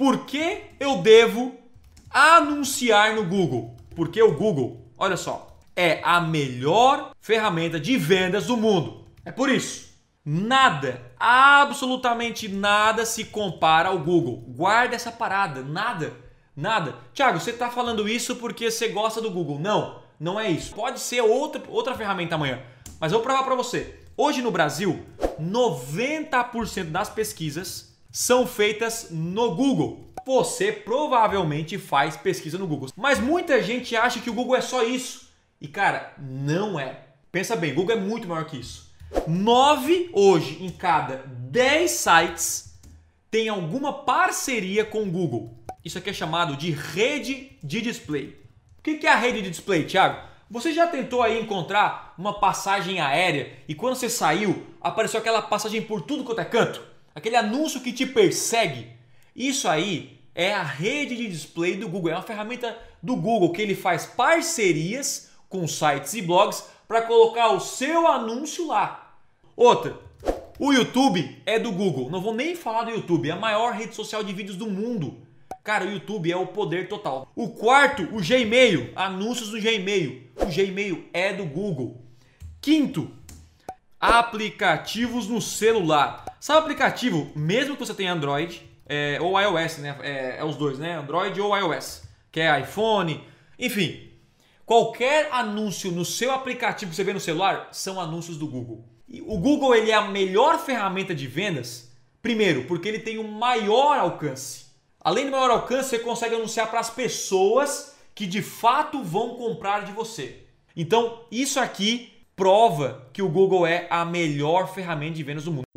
Por que eu devo anunciar no Google? Porque o Google, olha só, é a melhor ferramenta de vendas do mundo. É por isso. Nada, absolutamente nada se compara ao Google. Guarda essa parada, nada, nada. Tiago, você está falando isso porque você gosta do Google? Não, não é isso. Pode ser outra, outra ferramenta amanhã, mas eu vou provar para você. Hoje no Brasil, 90% das pesquisas são feitas no Google. Você provavelmente faz pesquisa no Google, mas muita gente acha que o Google é só isso. E cara, não é. Pensa bem, o Google é muito maior que isso. 9 hoje em cada 10 sites tem alguma parceria com o Google. Isso aqui é chamado de rede de display. O que é a rede de display, Thiago? Você já tentou aí encontrar uma passagem aérea e quando você saiu apareceu aquela passagem por tudo quanto é canto? Aquele anúncio que te persegue? Isso aí é a rede de display do Google, é uma ferramenta do Google que ele faz parcerias com sites e blogs para colocar o seu anúncio lá. Outra, o YouTube é do Google. Não vou nem falar do YouTube, é a maior rede social de vídeos do mundo. Cara, o YouTube é o poder total. O quarto, o Gmail, anúncios do Gmail. O Gmail é do Google. Quinto, aplicativos no celular. Sabe aplicativo, mesmo que você tenha Android é, ou iOS, né? É, é os dois, né? Android ou iOS, que é iPhone, enfim. Qualquer anúncio no seu aplicativo que você vê no celular são anúncios do Google. E o Google ele é a melhor ferramenta de vendas, primeiro, porque ele tem o um maior alcance. Além do maior alcance, você consegue anunciar para as pessoas que de fato vão comprar de você. Então, isso aqui prova que o Google é a melhor ferramenta de vendas do mundo.